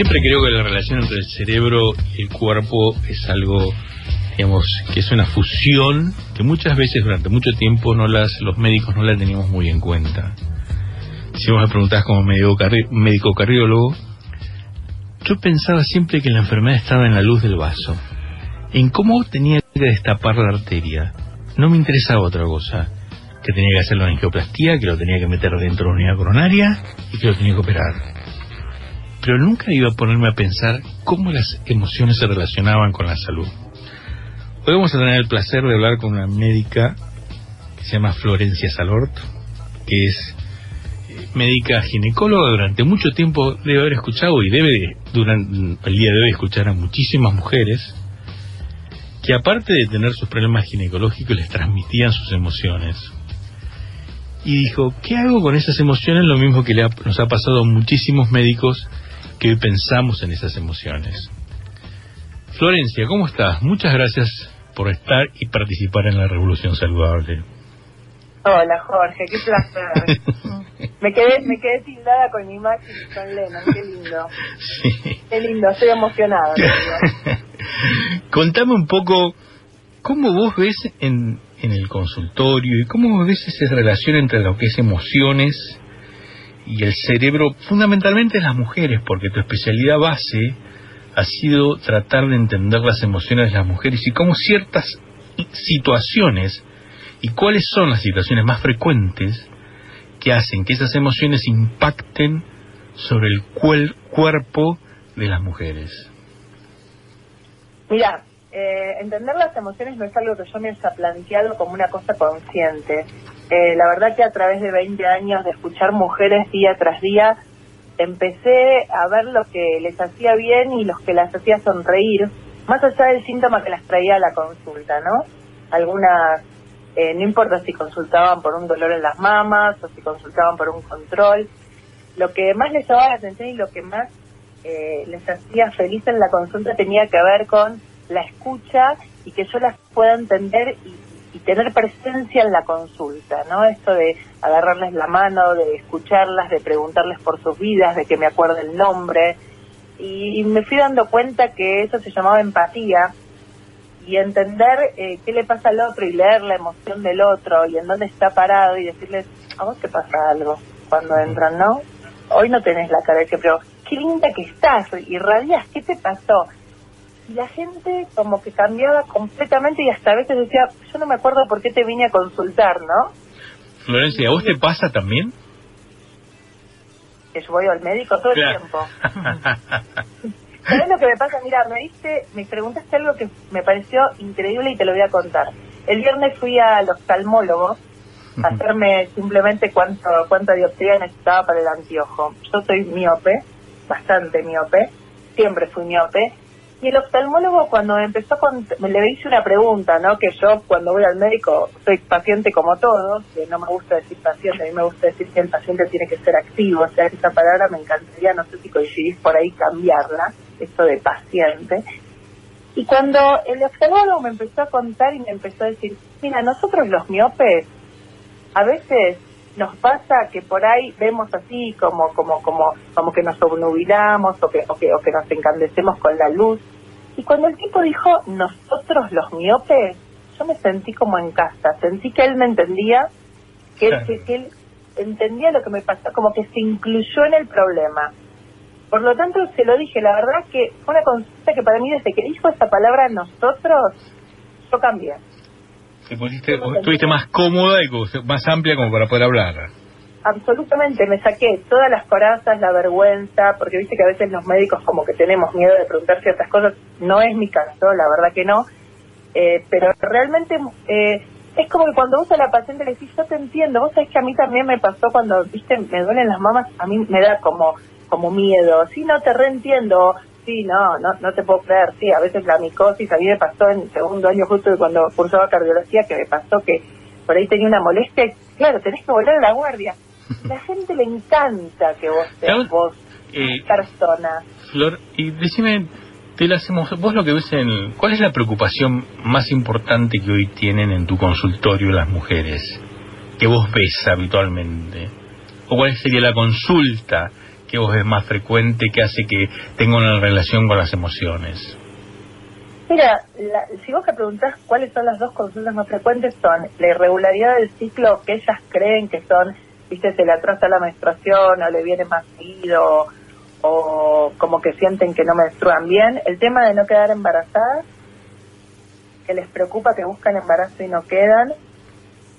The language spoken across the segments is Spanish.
Siempre creo que la relación entre el cerebro y el cuerpo es algo, digamos, que es una fusión que muchas veces durante mucho tiempo no las, los médicos no la teníamos muy en cuenta. Si vos me preguntás como médico, médico cardiólogo, yo pensaba siempre que la enfermedad estaba en la luz del vaso, en cómo tenía que destapar la arteria. No me interesaba otra cosa, que tenía que hacer la angioplastía, que lo tenía que meter dentro de la unidad coronaria y que lo tenía que operar pero nunca iba a ponerme a pensar cómo las emociones se relacionaban con la salud. Hoy vamos a tener el placer de hablar con una médica que se llama Florencia Salort, que es eh, médica ginecóloga durante mucho tiempo debe haber escuchado y debe durante el día de hoy escuchar a muchísimas mujeres que aparte de tener sus problemas ginecológicos les transmitían sus emociones. Y dijo, ¿qué hago con esas emociones? Lo mismo que le nos ha pasado a muchísimos médicos que hoy pensamos en esas emociones. Florencia, ¿cómo estás? Muchas gracias por estar y participar en la Revolución Saludable. Hola Jorge, qué placer. me quedé me quedé tildada con mi y con Lennon, qué lindo. Qué lindo, estoy emocionado. Contame un poco cómo vos ves en, en el consultorio y cómo vos ves esa relación entre lo que es emociones y el cerebro, fundamentalmente las mujeres, porque tu especialidad base ha sido tratar de entender las emociones de las mujeres y cómo ciertas situaciones y cuáles son las situaciones más frecuentes que hacen que esas emociones impacten sobre el cuerpo de las mujeres. Mira, eh, entender las emociones no es algo que yo me haya planteado como una cosa consciente. Eh, la verdad que a través de 20 años de escuchar mujeres día tras día, empecé a ver lo que les hacía bien y los que las hacía sonreír, más allá del síntoma que las traía a la consulta, ¿no? Algunas, eh, no importa si consultaban por un dolor en las mamas o si consultaban por un control, lo que más les llamaba la atención y lo que más les hacía feliz en la consulta tenía que ver con la escucha y que yo las pueda entender y, tener presencia en la consulta, ¿no? Esto de agarrarles la mano, de escucharlas, de preguntarles por sus vidas, de que me acuerde el nombre. Y, me fui dando cuenta que eso se llamaba empatía y entender eh, qué le pasa al otro y leer la emoción del otro y en dónde está parado y decirles, a vos te pasa algo cuando entran, ¿no? Hoy no tenés la cara de que, pero qué linda que estás, irradias, ¿qué te pasó? Y la gente como que cambiaba completamente y hasta a veces decía, yo no me acuerdo por qué te vine a consultar, ¿no? Florencia, ¿a vos te pasa también? Que yo voy al médico todo el tiempo. ¿Sabes lo que me pasa? Mira, me diste, me preguntaste algo que me pareció increíble y te lo voy a contar. El viernes fui al oftalmólogo a hacerme simplemente cuánto, cuánta dioptría necesitaba para el anteojo. Yo soy miope, bastante miope, siempre fui miope, y el oftalmólogo cuando empezó con, le hice una pregunta, ¿no? Que yo cuando voy al médico soy paciente como todos, que no me gusta decir paciente, a mí me gusta decir que el paciente tiene que ser activo, o sea, esa palabra me encantaría, no sé si coincidís por ahí, cambiarla, esto de paciente. Y cuando el oftalmólogo me empezó a contar y me empezó a decir, mira, nosotros los miopes, a veces nos pasa que por ahí vemos así como como como como que nos obnubilamos o que, o que o que nos encandecemos con la luz. Y cuando el tipo dijo nosotros los miopes yo me sentí como en casa. Sentí que él me entendía que, él, que, él entendía lo que me pasaba como que se incluyó en el problema. Por lo tanto se lo dije la verdad que fue una consulta que para mí desde que dijo esa palabra nosotros yo cambié te estuviste más cómoda y más amplia como para poder hablar. Absolutamente, me saqué todas las corazas, la vergüenza, porque viste que a veces los médicos como que tenemos miedo de preguntar ciertas cosas, no es mi caso, la verdad que no, eh, pero realmente eh, es como que cuando vos a la paciente le decís, yo te entiendo, vos sabés que a mí también me pasó cuando, viste, me duelen las mamas, a mí me da como como miedo, sí, no te reentiendo, sí, no, no, no te puedo creer, sí, a veces la micosis, a mí me pasó en segundo año justo cuando cursaba cardiología, que me pasó que por ahí tenía una molestia, y, claro, tenés que volver a la guardia. La gente le encanta que vos seas vos, eh, persona. Flor, y decime, te la hacemos, vos lo que ves en, ¿cuál es la preocupación más importante que hoy tienen en tu consultorio las mujeres? Que vos ves habitualmente. ¿O cuál sería la consulta que vos ves más frecuente que hace que tenga una relación con las emociones? Mira, si vos me preguntás cuáles son las dos consultas más frecuentes, son la irregularidad del ciclo que ellas creen que son, viste, se le atrasa la menstruación o le viene más seguido o como que sienten que no menstruan bien. El tema de no quedar embarazadas, que les preocupa que buscan embarazo y no quedan.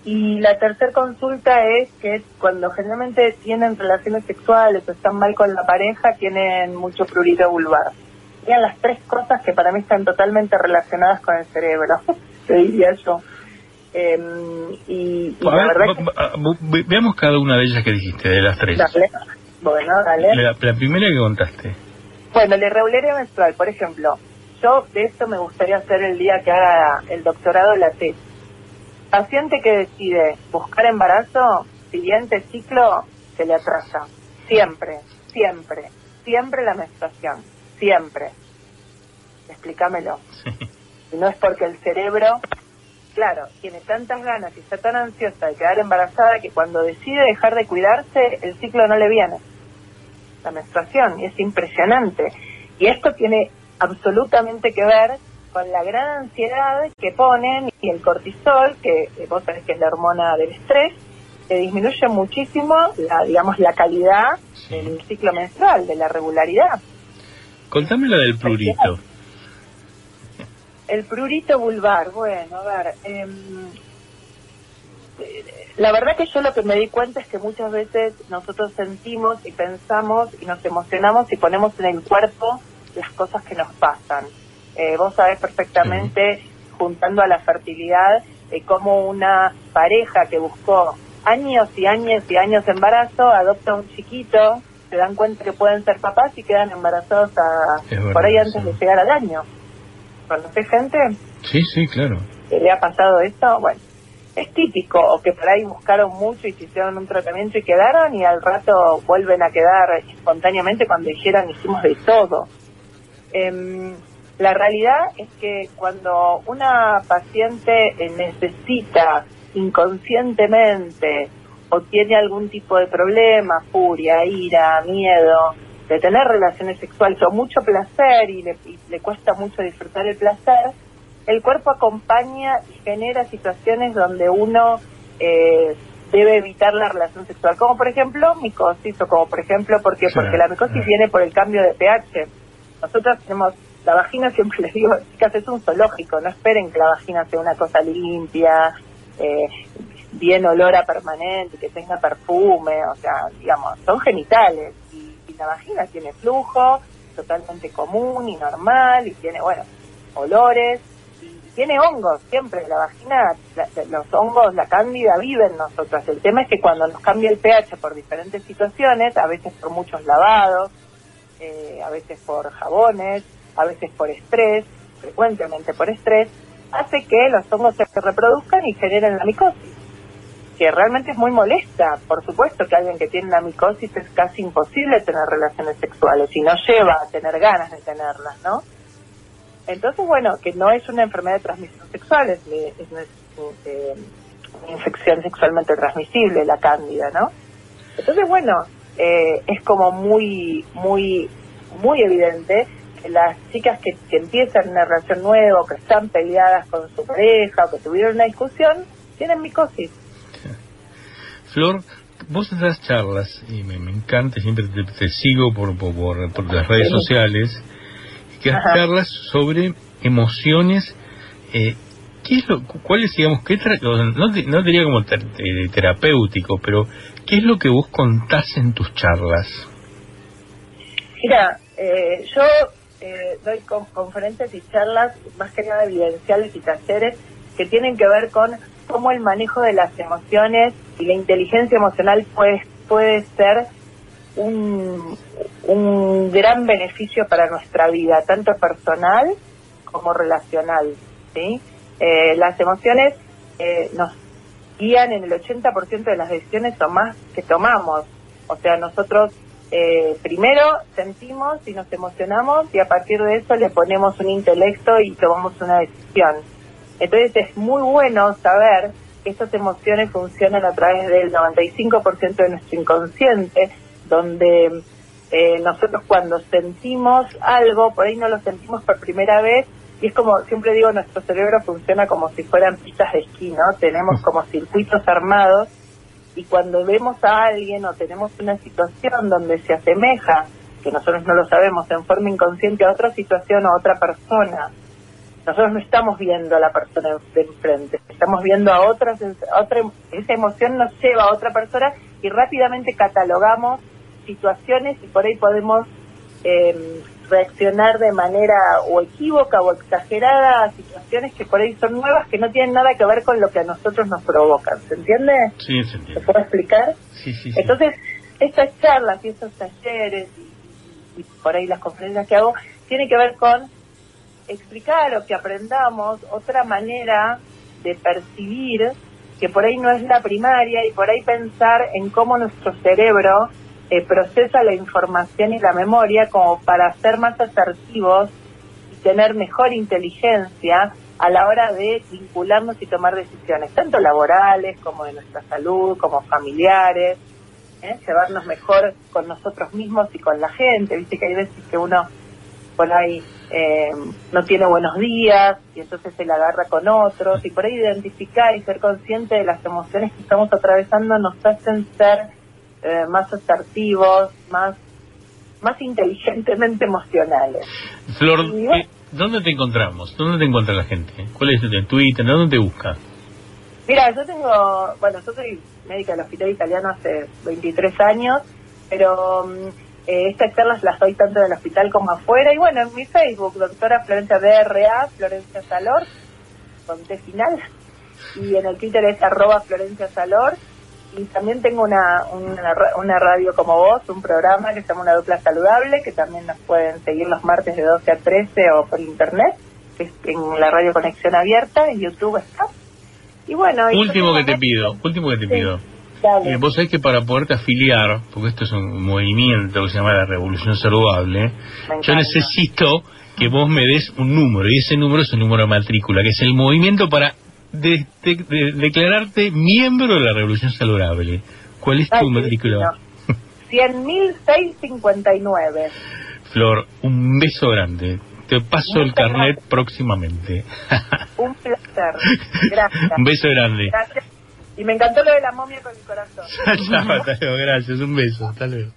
Y la tercera consulta es que cuando generalmente tienen relaciones sexuales o están mal con la pareja, tienen mucho prurito vulvar. Serían las tres cosas que para mí están totalmente relacionadas con el cerebro, te diría yo. Em, y, la verdad Veamos cada una de ellas que dijiste, de las tres. Bueno, dale. La, primera que contaste. Bueno, la irregularidad menstrual, por ejemplo. Yo de esto me gustaría hacer el día que haga el doctorado la tesis Paciente que decide buscar embarazo, siguiente ciclo se le atrasa. Siempre, siempre, siempre la menstruación, siempre. Explícamelo. Y no es porque el cerebro, claro, tiene tantas ganas y está tan ansiosa de quedar embarazada que cuando decide dejar de cuidarse, el ciclo no le viene. La menstruación, y es impresionante. Y esto tiene absolutamente que ver con la gran ansiedad que ponen y el cortisol, que vos sabés que es la hormona del estrés, que disminuye muchísimo la, digamos, la calidad del ciclo menstrual, de la regularidad. Contame la del prurito. El prurito vulvar, bueno, a ver, em, la verdad que yo lo que me di cuenta es que muchas veces nosotros sentimos y pensamos y nos emocionamos y ponemos en el cuerpo las cosas que nos pasan. Eh, vos sabés perfectamente, juntando a la fertilidad, eh, cómo una pareja que buscó años y años y años de embarazo adopta un chiquito, se dan cuenta que pueden ser papás y quedan embarazados por ahí antes de llegar al año. ¿Conoces gente? Sí, sí, claro. ¿Que le ha pasado esto? Bueno, es típico, o que por ahí buscaron mucho y se hicieron un tratamiento y quedaron y al rato vuelven a quedar espontáneamente cuando dijeron hicimos de todo. Eh, la realidad es que cuando una paciente necesita inconscientemente o tiene algún tipo de problema, furia, ira, miedo, de tener relaciones sexuales o mucho placer y le, cuesta mucho disfrutar el placer, el cuerpo acompaña y genera situaciones donde uno eh, debe evitar la relación sexual, como por ejemplo micosis o como por ejemplo porque porque la micosis viene por el cambio de pH. Nosotros tenemos la vagina siempre les digo, chicas, es un zoológico, no esperen que la vagina sea una cosa limpia, eh, bien olora permanente, que tenga perfume, o sea, digamos, son genitales y, la vagina tiene flujo totalmente común y normal y tiene, bueno, olores y tiene hongos, siempre la vagina, los hongos, la cándida vive en nosotras. El tema es que cuando nos cambia el pH por diferentes situaciones, a veces por muchos lavados, eh, a veces por jabones, a veces por estrés, frecuentemente por estrés, hace que los hongos se reproduzcan y generen la micosis, que realmente es muy molesta. Por supuesto que alguien que tiene la micosis es casi imposible tener relaciones sexuales y no lleva a tener ganas de tenerlas, ¿no? Entonces, bueno, que no es una enfermedad de transmisión sexual, es, una, eh, infección sexualmente transmisible, la cándida, ¿no? Entonces, bueno, eh, es como muy, muy, muy evidente las chicas que, empiezan una relación nueva, o que están peleadas con su pareja, o que tuvieron una discusión, tienen micosis. Flor, vos das charlas, y me, encanta, siempre te, sigo por, por, las redes sociales, que das charlas sobre emociones. Eh, ¿Qué es lo, cuál es, digamos, qué no, no diría como terapéutico, pero qué es lo que vos contás en tus charlas? Mira, eh, yo eh, doy conferencias y charlas más que nada evidenciales y talleres que tienen que ver con cómo el manejo de las emociones y la inteligencia emocional puede, puede ser un, un gran beneficio para nuestra vida, tanto personal como relacional. ¿sí? Eh, las emociones eh, nos guían en el 80% de las decisiones o más que tomamos. O sea, nosotros eh, primero sentimos y nos emocionamos y a partir de eso le ponemos un intelecto y tomamos una decisión. Entonces es muy bueno saber que estas emociones funcionan a través del 95% de nuestro inconsciente, donde eh, nosotros cuando sentimos algo, por ahí no lo sentimos por primera vez, y es como, siempre digo, nuestro cerebro funciona como si fueran pistas de esquí, ¿no? Tenemos como circuitos armados y cuando vemos a alguien o tenemos una situación donde se asemeja, que nosotros no lo sabemos, en forma inconsciente a otra situación o a otra persona, nosotros no estamos viendo a la persona de enfrente, estamos viendo a otra, otra, esa emoción nos lleva a otra persona y rápidamente catalogamos situaciones y por ahí podemos eh, reaccionar de manera o equívoca o exagerada a situaciones que por ahí son nuevas que no tienen nada que ver con lo que a nosotros nos provocan. ¿Se entiende? Sí, se entiende. ¿Se puede explicar? Sí, sí, sí. Entonces, estas charlas y estos talleres y, y por ahí las conferencias que hago tienen que ver con explicar o que aprendamos otra manera de percibir que por ahí no es la primaria y por ahí pensar en cómo nuestro cerebro eh, procesa la información y la memoria como para ser más asertivos y tener mejor inteligencia a la hora de vincularnos y tomar decisiones, tanto laborales como de nuestra salud, como familiares, ¿eh? llevarnos mejor con nosotros mismos y con la gente. Viste que hay veces que uno por ahí eh, no tiene buenos días y entonces se la agarra con otros y por ahí identificar y ser consciente de las emociones que estamos atravesando nos hacen ser eh, más asertivos, más más inteligentemente emocionales. Flor, ¿dónde te encontramos? ¿Dónde te encuentra la gente? ¿Cuál es tu Twitter? ¿Dónde te busca? Mira, yo tengo, bueno, yo soy médica del Hospital Italiano hace 23 años, pero mm, eh, estas charlas las doy tanto en el hospital como afuera. Y bueno, en mi Facebook, doctora Florencia DRA, Florencia Salor, con T final. Y en el Twitter es arroba Florencia Salor y también tengo una, una, una, radio como vos, un programa que se llama Una Dupla Saludable, que también nos pueden seguir los martes de 12 a 13 o por internet, que es en la radio Conexión Abierta, en YouTube está. Y bueno... Último que te pido, último que te pido. Eh, vos sabés que para poderte afiliar, porque esto es un movimiento que se llama la Revolución Saludable, yo necesito que vos me des un número, y ese número es el número de matrícula, que es el movimiento para de, declararte miembro de la Revolución Saludable. ¿Cuál es tu matrícula? 100.659. Flor, un beso grande. Te paso el carnet próximamente. un placer. Gracias. un beso grande. Gracias. Y me encantó lo de la momia con el corazón. Chao, hasta luego, gracias. Un beso. Hasta luego.